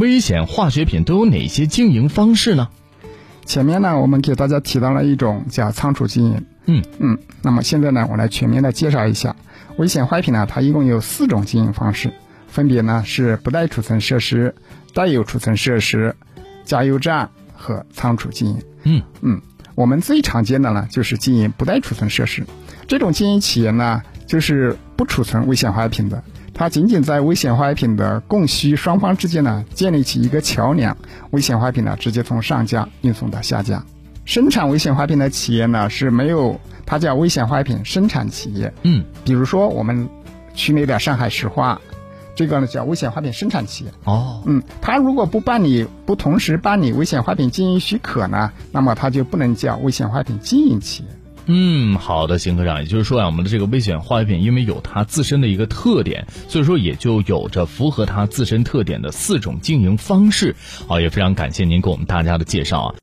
危险化学品都有哪些经营方式呢？前面呢，我们给大家提到了一种叫仓储经营。嗯嗯，那么现在呢，我来全面的介绍一下危险化学品呢，它一共有四种经营方式，分别呢是不带储存设施、带有储存设施、加油站和仓储经营。嗯嗯，我们最常见的呢就是经营不带储存设施，这种经营企业呢就是不储存危险化学品的。它仅仅在危险化学品的供需双方之间呢，建立起一个桥梁，危险化学品呢直接从上家运送到下家。生产危险化学品的企业呢是没有，它叫危险化学品生产企业。嗯，比如说我们区内的上海石化，这个呢叫危险化学品生产企业。哦，嗯，它如果不办理，不同时办理危险化学品经营许可呢，那么它就不能叫危险化学品经营企业。嗯，好的，邢科长，也就是说啊，我们的这个危险化学品，因为有它自身的一个特点，所以说也就有着符合它自身特点的四种经营方式。好，也非常感谢您给我们大家的介绍啊。